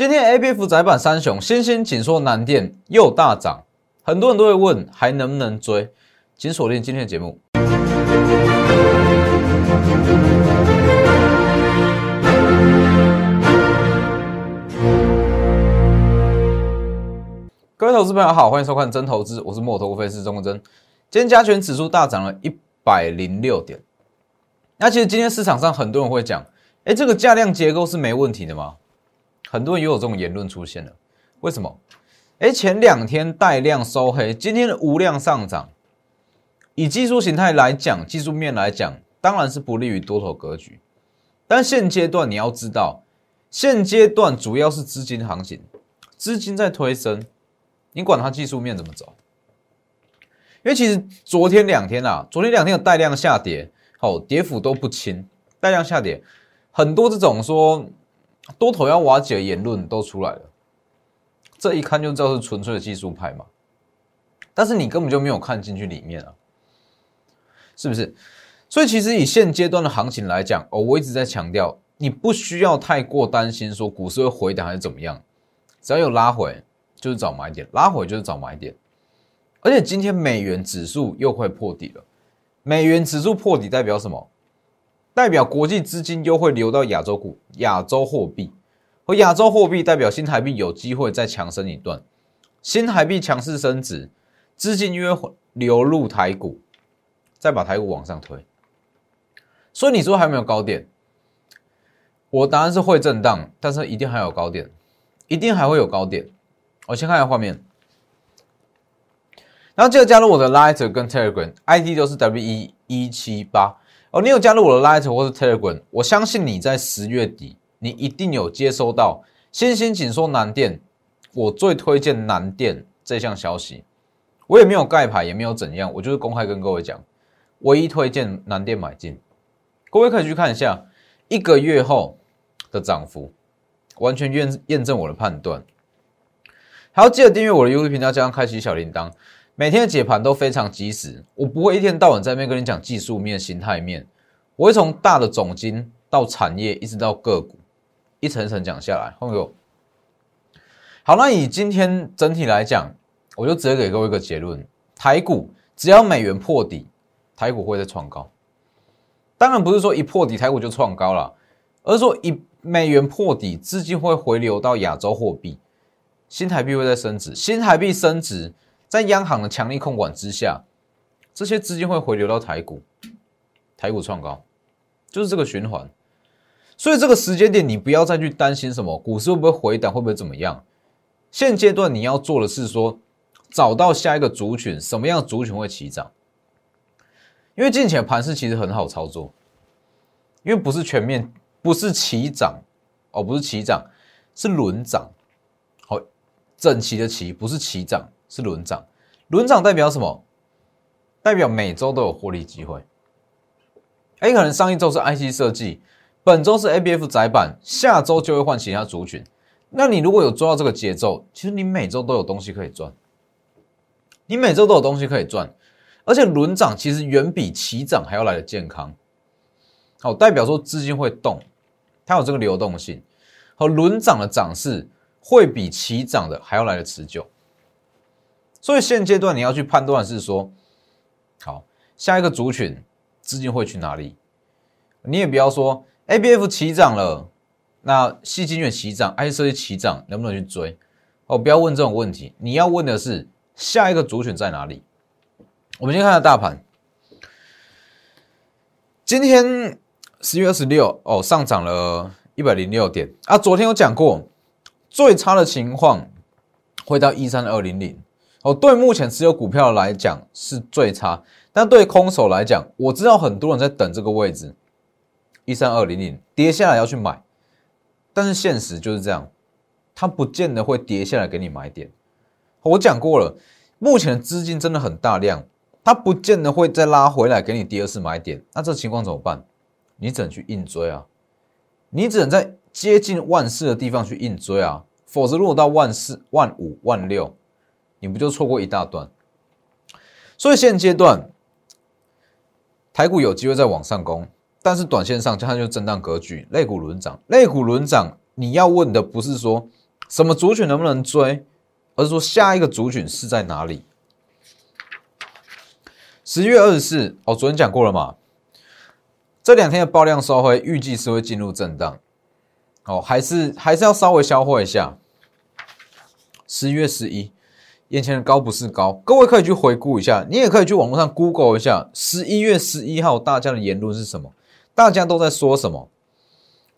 今天 A B F 窄板三雄，新兴紧缩南电又大涨，很多人都会问还能不能追，请锁定今天的节目。各位投资朋友好，欢迎收看真投资，我是墨头分析师钟国真。今天加权指数大涨了一百零六点。那其实今天市场上很多人会讲，哎，这个价量结构是没问题的吗？很多人也有这种言论出现了，为什么？哎，前两天带量收黑，今天的无量上涨，以技术形态来讲，技术面来讲，当然是不利于多头格局。但现阶段你要知道，现阶段主要是资金行情，资金在推升，你管它技术面怎么走？因为其实昨天两天啊，昨天两天的带量下跌，好，跌幅都不轻，带量下跌，很多这种说。多头要瓦解的言论都出来了，这一看就知道是纯粹的技术派嘛。但是你根本就没有看进去里面啊，是不是？所以其实以现阶段的行情来讲，哦，我一直在强调，你不需要太过担心说股市会回档还是怎么样，只要有拉回就是找买点，拉回就是找买点。而且今天美元指数又会破底了，美元指数破底代表什么？代表国际资金又会流到亚洲股、亚洲货币，和亚洲货币代表新台币有机会再强升一段，新台币强势升值，资金约流入台股，再把台股往上推。所以你说还没有高点，我答案是会震荡，但是一定还有高点，一定还会有高点。我先看一下画面，然后记得加入我的 Lighter 跟 Telegram，ID 都是 W 一一七八。哦，你有加入我的 Light 或是 Telegram，我相信你在十月底，你一定有接收到新兴紧缩南电，我最推荐南电这项消息。我也没有盖牌，也没有怎样，我就是公开跟各位讲，唯一推荐南电买进。各位可以去看一下一个月后的涨幅，完全验验证我的判断。还要记得订阅我的 YouTube 频道，加上开启小铃铛。每天的解盘都非常及时，我不会一天到晚在那边跟你讲技术面、形态面，我会从大的总金到产业，一直到个股，一层层讲下来。朋友好，那以今天整体来讲，我就直接给各位一个结论：台股只要美元破底，台股会再创高。当然不是说一破底台股就创高了，而是说一美元破底，资金会回流到亚洲货币，新台币会在升值，新台币升值。在央行的强力控管之下，这些资金会回流到台股，台股创高，就是这个循环。所以这个时间点，你不要再去担心什么股市会不会回档，会不会怎么样。现阶段你要做的是说，找到下一个族群，什么样族群会起涨？因为近前盘势其实很好操作，因为不是全面，不是齐涨哦，不是齐涨，是轮涨。好，整齐的齐，不是齐涨。是轮涨，轮涨代表什么？代表每周都有获利机会。A，可能上一周是 IC 设计，本周是 ABF 窄板，下周就会换其他族群。那你如果有抓到这个节奏，其实你每周都有东西可以赚。你每周都有东西可以赚，而且轮涨其实远比齐涨还要来的健康。好，代表说资金会动，它有这个流动性。和轮涨的涨势会比齐涨的还要来的持久。所以现阶段你要去判断是说，好，下一个族群资金会去哪里？你也不要说 A B F 起涨了，那细金元起涨，I C 起涨，能不能去追？哦，不要问这种问题，你要问的是下一个族群在哪里？我们先看下大盘，今天十月二十六，哦，上涨了一百零六点啊。昨天有讲过，最差的情况会到一三二零零。哦，对目前持有股票来讲是最差，但对空手来讲，我知道很多人在等这个位置，一三二零零跌下来要去买，但是现实就是这样，它不见得会跌下来给你买点。我讲过了，目前的资金真的很大量，它不见得会再拉回来给你第二次买点。那这情况怎么办？你只能去硬追啊，你只能在接近万四的地方去硬追啊，否则如果到万四、万五、万六。你不就错过一大段？所以现阶段台股有机会再往上攻，但是短线上它就震荡格局，类股轮涨，类股轮涨，你要问的不是说什么族群能不能追，而是说下一个族群是在哪里。十月二十四，哦，昨天讲过了嘛？这两天的爆量收回，预计是会进入震荡。哦，还是还是要稍微消化一下。十一月十一，眼前的高不是高，各位可以去回顾一下，你也可以去网络上 Google 一下，十一月十一号大家的言论是什么？大家都在说什么？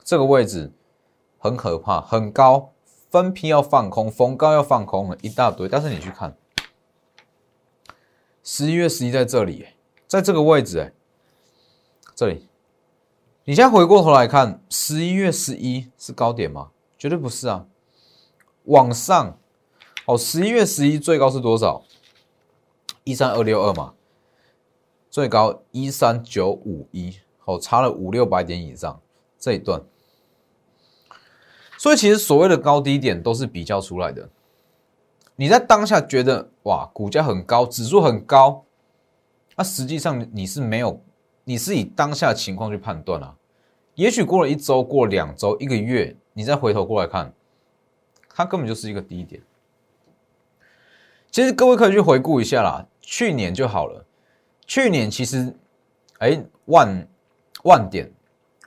这个位置很可怕，很高，分批要放空，逢高要放空了一大堆。但是你去看。十一月十一在这里，在这个位置，哎，这里，你现在回过头来看，十一月十一是高点吗？绝对不是啊，往上，哦，十一月十一最高是多少？一三二六二嘛，最高一三九五一，哦，差了五六百点以上这一段，所以其实所谓的高低点都是比较出来的。你在当下觉得哇，股价很高，指数很高，那实际上你是没有，你是以当下情况去判断啊。也许过了一周，过两周，一个月，你再回头过来看，它根本就是一个低点。其实各位可以去回顾一下啦，去年就好了。去年其实，哎，万万点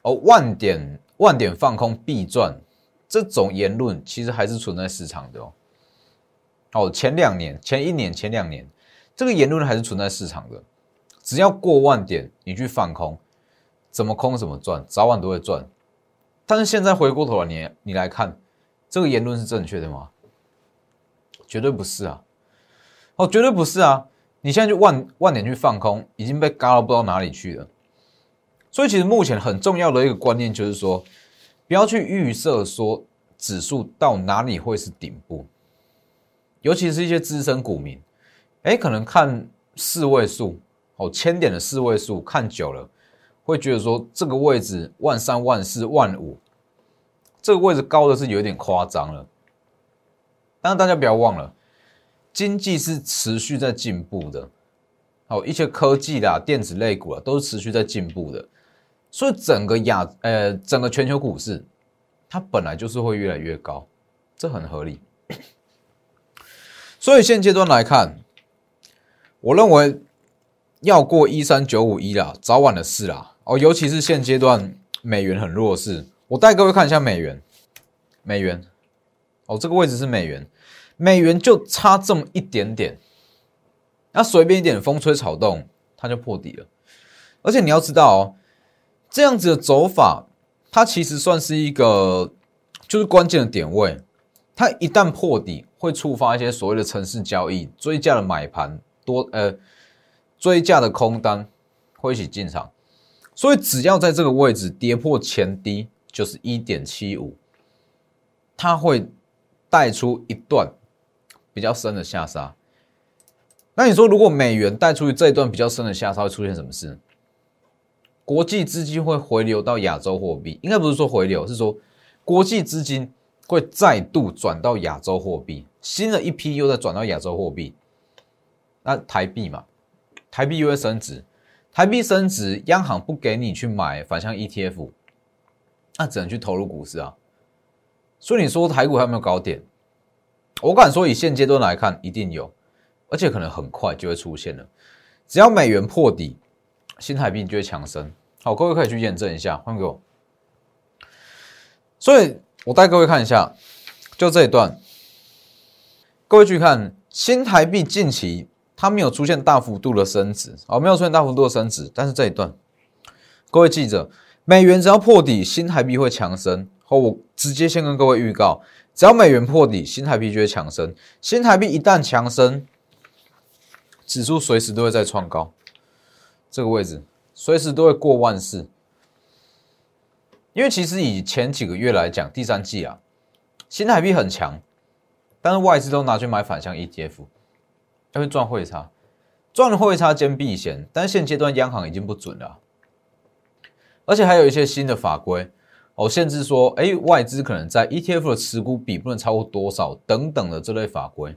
哦，万点万点放空必赚，这种言论其实还是存在市场的哦。哦，前两年、前一年、前两年，这个言论还是存在市场的。只要过万点，你去放空，怎么空怎么赚，早晚都会赚。但是现在回过头来，你你来看，这个言论是正确的吗？绝对不是啊！哦，绝对不是啊！你现在就万万点去放空，已经被嘎到不知道哪里去了。所以，其实目前很重要的一个观念就是说，不要去预设说指数到哪里会是顶部。尤其是一些资深股民，哎，可能看四位数哦，千点的四位数看久了，会觉得说这个位置万三万四万五，这个位置高的是有点夸张了。但是大家不要忘了，经济是持续在进步的，好，一些科技啦、电子类股啊，都是持续在进步的，所以整个亚呃整个全球股市，它本来就是会越来越高，这很合理。所以现阶段来看，我认为要过一三九五一啦，早晚的事啦。哦，尤其是现阶段美元很弱势，我带各位看一下美元，美元，哦，这个位置是美元，美元就差这么一点点，那随便一点风吹草动，它就破底了。而且你要知道哦，这样子的走法，它其实算是一个就是关键的点位，它一旦破底。会触发一些所谓的城市交易追价的买盘多呃追价的空单会一起进场，所以只要在这个位置跌破前低就是一点七五，它会带出一段比较深的下杀。那你说如果美元带出去这一段比较深的下杀会出现什么事？国际资金会回流到亚洲货币，应该不是说回流，是说国际资金。会再度转到亚洲货币，新的一批又在转到亚洲货币，那台币嘛，台币又会升值，台币升值，央行不给你去买反向 ETF，那只能去投入股市啊。所以你说台股还有没有高点？我敢说以现阶段来看，一定有，而且可能很快就会出现了。只要美元破底，新台币就会强升。好，各位可以去验证一下，换给我。所以。我带各位看一下，就这一段，各位去看新台币近期它没有出现大幅度的升值，哦，没有出现大幅度的升值，但是这一段，各位记着，美元只要破底，新台币会强升。好，我直接先跟各位预告，只要美元破底，新台币就会强升。新台币一旦强升，指数随时都会再创高，这个位置随时都会过万四。因为其实以前几个月来讲，第三季啊，新台币很强，但是外资都拿去买反向 ETF，要去赚汇差，赚了汇差兼避险。但现阶段央行已经不准了，而且还有一些新的法规哦，限制说，哎，外资可能在 ETF 的持股比不能超过多少等等的这类法规，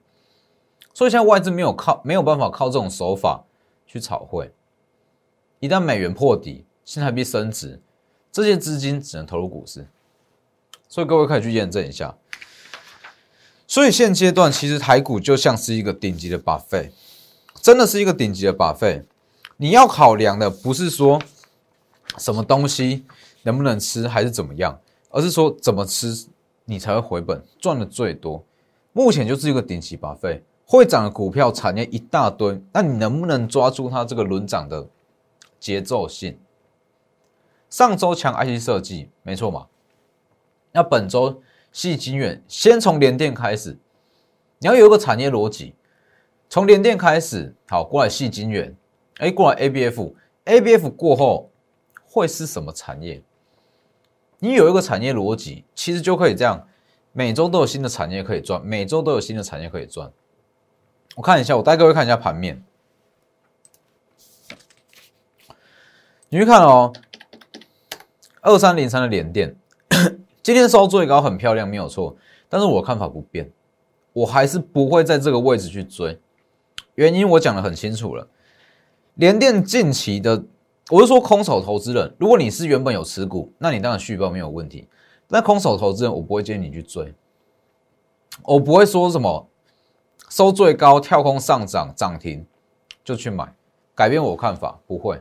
所以现在外资没有靠没有办法靠这种手法去炒汇，一旦美元破底，新台币升值。这些资金只能投入股市，所以各位可以去验证一下。所以现阶段其实台股就像是一个顶级的 buffet，真的是一个顶级的 buffet。你要考量的不是说什么东西能不能吃，还是怎么样，而是说怎么吃你才会回本，赚的最多。目前就是一个顶级 buffet，会涨的股票产业一大堆，那你能不能抓住它这个轮涨的节奏性？上周强 IC 设计，没错嘛？那本周。细晶圆，先从联电开始，你要有一个产业逻辑，从联电开始，好过来细晶圆，哎，过来 ABF，ABF 过后会是什么产业？你有一个产业逻辑，其实就可以这样，每周都有新的产业可以赚，每周都有新的产业可以赚。我看一下，我带各位看一下盘面，你去看哦，二三零三的联电。今天收最高很漂亮，没有错。但是我看法不变，我还是不会在这个位置去追。原因我讲的很清楚了。联电近期的，我是说空手投资人，如果你是原本有持股，那你当然续报没有问题。那空手投资人，我不会建议你去追。我不会说什么收最高跳空上涨涨停就去买，改变我看法不会。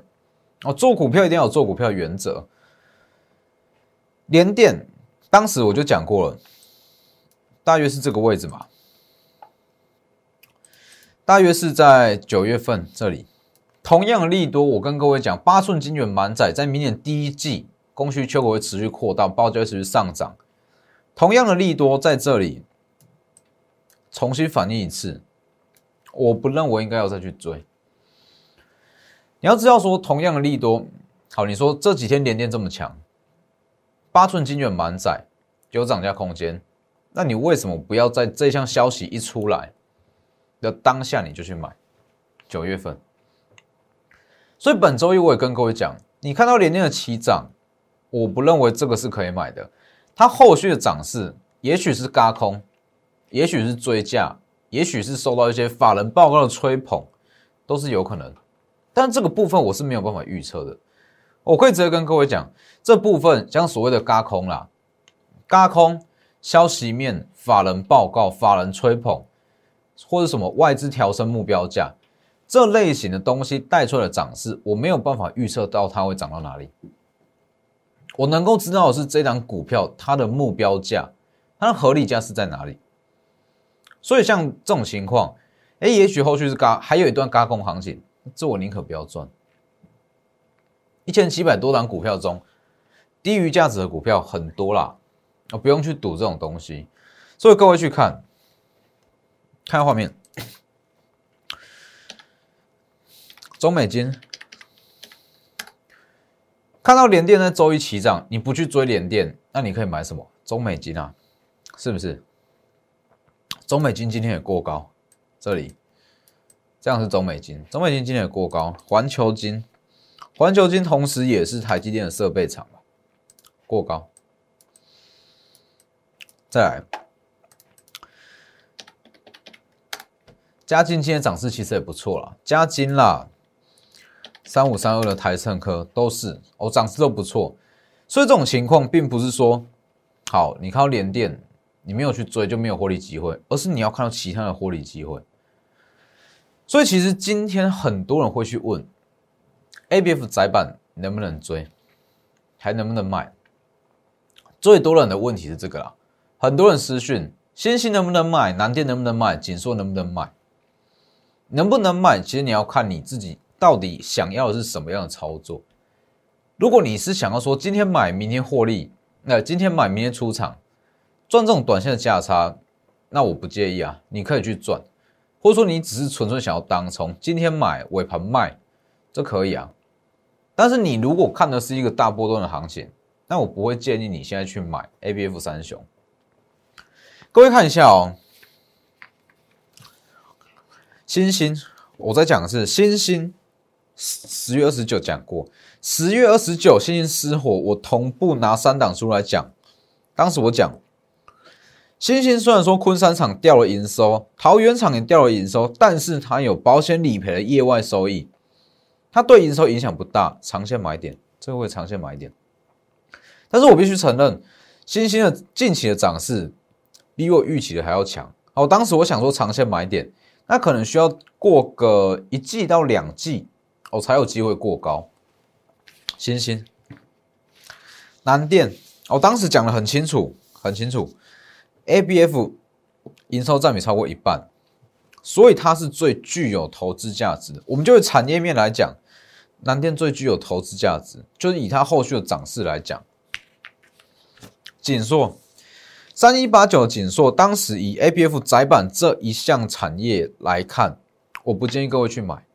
我，做股票一定要有做股票原则。联电。当时我就讲过了，大约是这个位置嘛，大约是在九月份这里。同样的利多，我跟各位讲，八寸金卷满载，在明年第一季供需缺口会持续扩大，报价会持续上涨。同样的利多在这里重新反映一次，我不认为应该要再去追。你要知道说，同样的利多，好，你说这几天连电这么强。八寸金卷满载，有涨价空间，那你为什么不要在这项消息一出来的当下你就去买？九月份，所以本周一我也跟各位讲，你看到连电的起涨，我不认为这个是可以买的。它后续的涨势，也许是嘎空，也许是追价，也许是受到一些法人报告的吹捧，都是有可能。但这个部分我是没有办法预测的。我可以直接跟各位讲，这部分像所谓的“嘎空”啦，“嘎空”消息面、法人报告、法人吹捧，或者什么外资调升目标价这类型的东西带出来的涨势，我没有办法预测到它会涨到哪里。我能够知道的是，这档股票它的目标价、它的合理价是在哪里。所以像这种情况，哎，也许后续是嘎，还有一段嘎空行情，这我宁可不要赚。一千七百多档股票中，低于价值的股票很多啦，啊，不用去赌这种东西。所以各位去看，看画面，中美金，看到联电在周一起涨，你不去追联电，那你可以买什么？中美金啊，是不是？中美金今天也过高，这里，这样是中美金，中美金今天也过高，环球金。环球金同时也是台积电的设备厂嘛，过高。再来，嘉金今天涨势其实也不错啦，嘉金啦，三五三二的台盛科都是哦，涨势都不错。所以这种情况并不是说，好，你看到联电，你没有去追就没有获利机会，而是你要看到其他的获利机会。所以其实今天很多人会去问。A B F 窄板能不能追，还能不能卖？最多人的问题是这个啦。很多人私讯：先行能不能卖？南电能不能卖？锦硕能不能卖？能不能卖？其实你要看你自己到底想要的是什么样的操作。如果你是想要说今天买，明天获利，那今天买，明天出场赚这种短线的价差，那我不介意啊，你可以去赚。或者说你只是纯粹想要当冲，今天买尾盘卖，这可以啊。但是你如果看的是一个大波段的行情，那我不会建议你现在去买 A B F 三雄。各位看一下哦，星星，我在讲的是星星，十月二十九讲过，十月二十九星星失火，我同步拿三档出来讲。当时我讲，星星虽然说昆山厂掉了营收，桃园厂也掉了营收，但是它有保险理赔的业外收益。它对营收影响不大，长线买点，这个会长线买点。但是我必须承认，星星的近期的涨势比我预期的还要强，好，当时我想说长线买点，那可能需要过个一季到两季，我才有机会过高。星星、南电，我当时讲的很清楚，很清楚，ABF 营收占比超过一半，所以它是最具有投资价值的。我们就产业面来讲，南电最具有投资价值，就是以它后续的涨势来讲，锦硕。三一八九锦硕，当时以 A B F 窄板这一项产业来看，我不建议各位去买。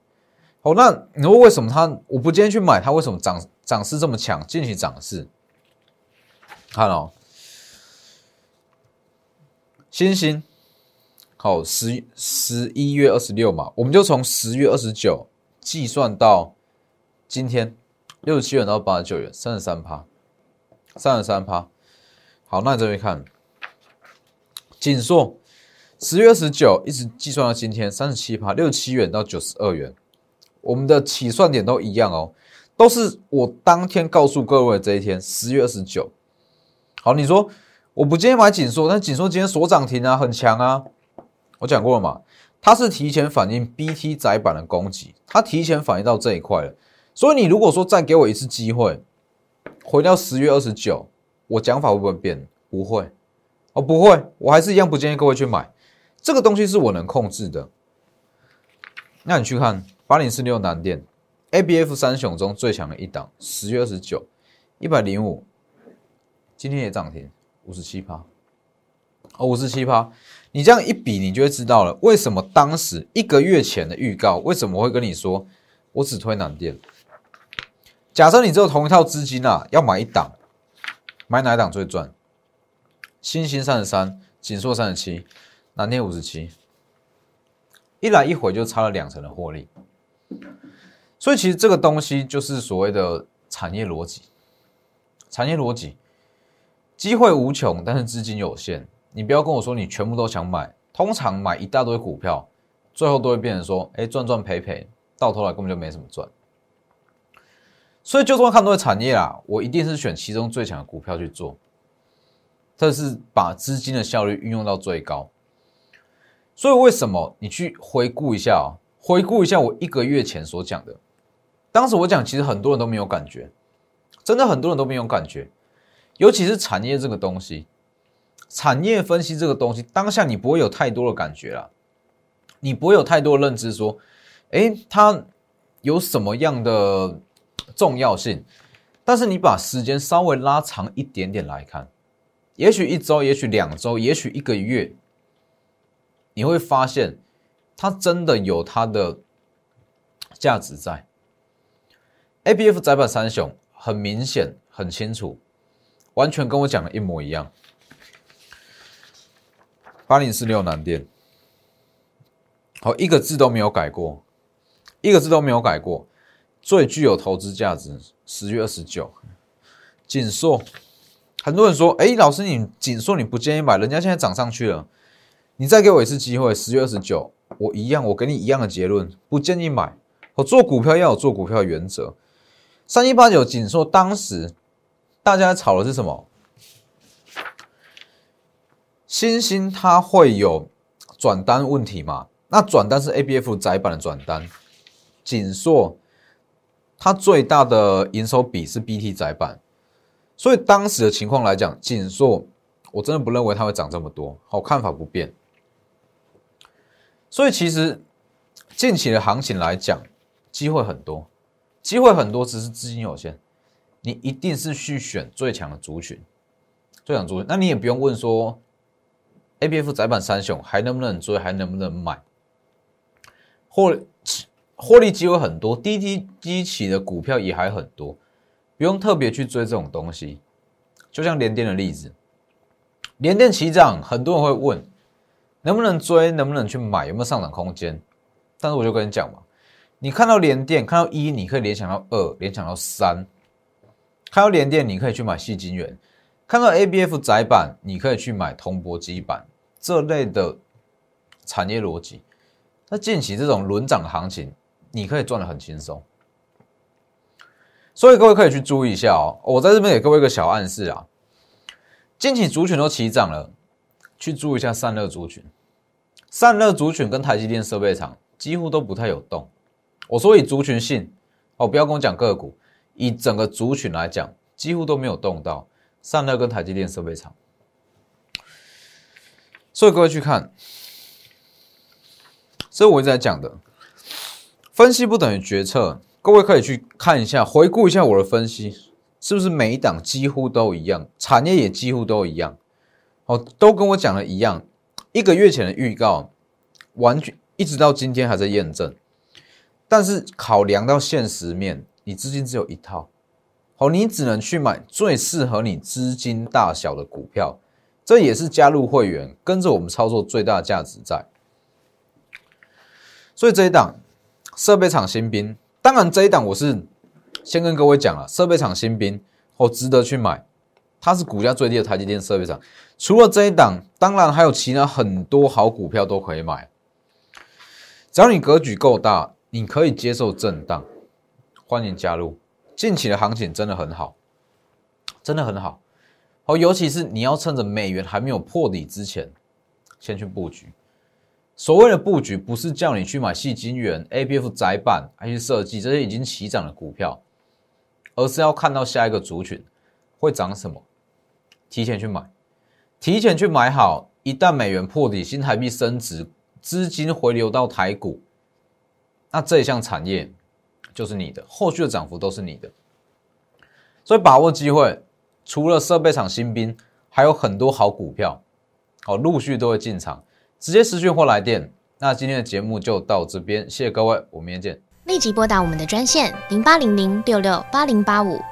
好，那你说为什么它我不建议去买？它为什么涨涨势这么强？近期涨势，看哦，星星，好十十一月二十六嘛，我们就从十月二十九计算到今天六十七元到八十九元，三十三趴，三十三趴。好，那这边看。锦硕十月二十九一直计算到今天三十七趴六十七元到九十二元，我们的起算点都一样哦，都是我当天告诉各位这一天十月二十九。好，你说我不建议买紧缩，但紧缩今天锁涨停啊，很强啊。我讲过了嘛，它是提前反映 BT 窄板的攻击，它提前反映到这一块了。所以你如果说再给我一次机会，回到十月二十九，我讲法会不会变？不会。哦，不会，我还是一样不建议各位去买，这个东西是我能控制的。那你去看八零四六南电，A B F 三雄中最强的一档，十月二十九，一百零五，今天也涨停五十七趴，哦，五十七趴，你这样一比，你就会知道了，为什么当时一个月前的预告，为什么会跟你说我只推南电？假设你只有同一套资金啊，要买一档，买哪一档最赚？新兴三十三，锦硕三十七，南电五十七，一来一回就差了两成的获利，所以其实这个东西就是所谓的产业逻辑，产业逻辑，机会无穷，但是资金有限，你不要跟我说你全部都想买，通常买一大堆股票，最后都会变成说，哎，赚赚赔赔，到头来根本就没什么赚，所以就算看多产业啦，我一定是选其中最强的股票去做。这是把资金的效率运用到最高，所以为什么你去回顾一下啊？回顾一下我一个月前所讲的，当时我讲，其实很多人都没有感觉，真的很多人都没有感觉，尤其是产业这个东西，产业分析这个东西，当下你不会有太多的感觉啦，你不会有太多的认知，说，哎，它有什么样的重要性？但是你把时间稍微拉长一点点来看。也许一周，也许两周，也许一个月，你会发现它真的有它的价值在。A B F 窄板三雄很明显、很清楚，完全跟我讲的一模一样。八零四六南电，好，一个字都没有改过，一个字都没有改过，最具有投资价值。十月二十九，锦硕。很多人说：“哎，老师，你紧说你不建议买，人家现在涨上去了，你再给我一次机会，十月二十九，我一样，我给你一样的结论，不建议买。我做股票要有做股票的原则。三一八九紧说，当时大家炒的是什么？新兴它会有转单问题吗？那转单是 A B F 窄板的转单，紧硕它最大的营收比是 B T 窄板。”所以当时的情况来讲，锦硕我真的不认为它会涨这么多，好看法不变。所以其实近期的行情来讲，机会很多，机会很多，只是资金有限。你一定是去选最强的族群，最强族群。那你也不用问说，A B F 窄板三雄还能不能追，还能不能买？获获利机会很多，低低低起的股票也还很多。不用特别去追这种东西，就像联电的例子，联电起涨，很多人会问能不能追，能不能去买，有没有上涨空间？但是我就跟你讲嘛，你看到联电，看到一，你可以联想到二，联想到三；看到联电，你可以去买细晶圆；看到 A B F 窄板，你可以去买铜箔基板这类的产业逻辑。那近期这种轮涨行情，你可以赚得很轻松。所以各位可以去注意一下哦，我在这边给各位一个小暗示啊，近期族群都齐涨了，去注意一下散热族群，散热族群跟台积电设备厂几乎都不太有动。我说以族群性哦，不要跟我讲个股，以整个族群来讲，几乎都没有动到散热跟台积电设备厂。所以各位去看，所以我一直在讲的，分析不等于决策。各位可以去看一下，回顾一下我的分析，是不是每一档几乎都一样，产业也几乎都一样，哦，都跟我讲的一样。一个月前的预告，完全一直到今天还在验证。但是考量到现实面，你资金只有一套，好，你只能去买最适合你资金大小的股票。这也是加入会员跟着我们操作最大的价值在。所以这一档设备厂新兵。当然，这一档我是先跟各位讲了，设备厂新兵哦，值得去买。它是股价最低的台积电设备厂。除了这一档，当然还有其他很多好股票都可以买。只要你格局够大，你可以接受震荡，欢迎加入。近期的行情真的很好，真的很好。哦，尤其是你要趁着美元还没有破底之前，先去布局。所谓的布局，不是叫你去买细金元、A B F 窄板、I C 设计这些已经起涨的股票，而是要看到下一个族群会涨什么，提前去买，提前去买好。一旦美元破底，新台币升值，资金回流到台股，那这一项产业就是你的，后续的涨幅都是你的。所以把握机会，除了设备厂新兵，还有很多好股票，好陆续都会进场。直接私讯或来电，那今天的节目就到这边，谢谢各位，我们明天见。立即拨打我们的专线零八零零六六八零八五